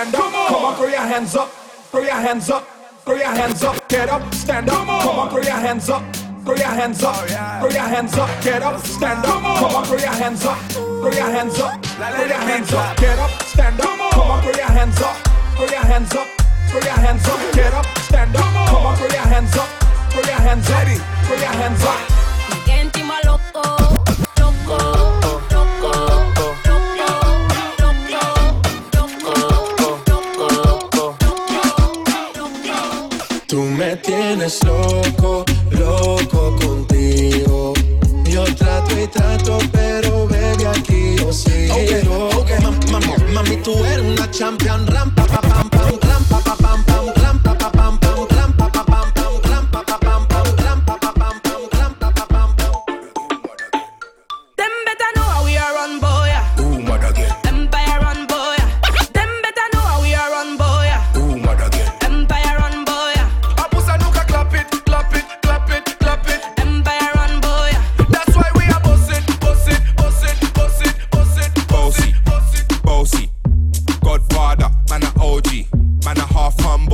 stand up. Come on, come on throw your hands up, throw your hands up, throw your hands up, get up, stand up. Come on, come on throw your hands up. Throw your hands up, throw your hands up, get up, stand up. Come on, come on throw your hands up, throw your hands up, throw your hands up, get up, stand up. Come on, throw your hands up, throw your hands up, throw your hands up, get up, stand up. Come on, throw your hands up, throw your hands up, throw your hands up. Tú me tienes loco, loco contigo. Yo trato y trato, pero baby aquí yo sigo. Ma- ma- Mami, tú eres una champion, ram pa pa pam pam, ram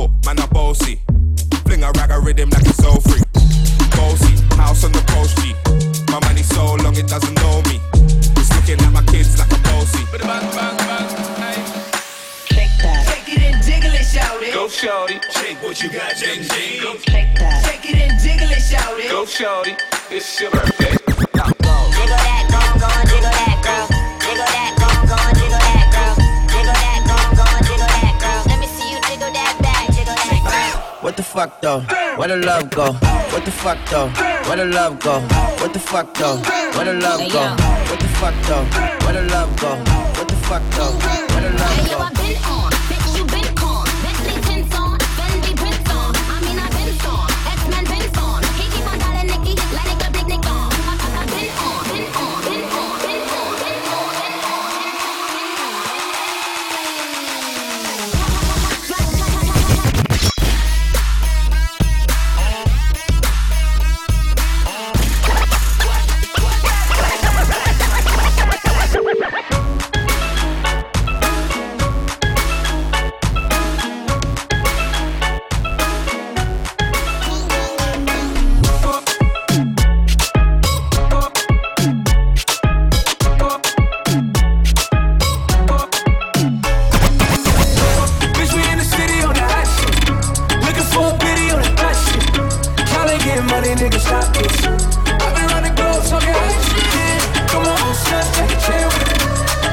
half humble, man a bossy. Fling a rag a rhythm like it's so free. Bossy, house on the coast G. My money so long it doesn't know me. It's looking at my kids like a bossy. Bang bang bang, hey. Take it and jiggle it, shout it. Go shorty, shake what you got, Jing Jing. Go, Take it and jiggle it, shout it. go shorty, it's your birthday. Jiggle that, fuck though? Where the love go? What the fuck though? Where the love go? What the fuck though? Where the love go? What the fuck though? Where the love go? What the fuck though? Where the love go? stop this. I've been around the globe talking high shit. Come on, son, take a chill with me.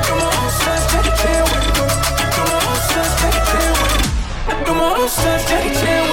Come on, son, take a chill with me. Come on, son, take a chill with me. Come on, son, take a chill.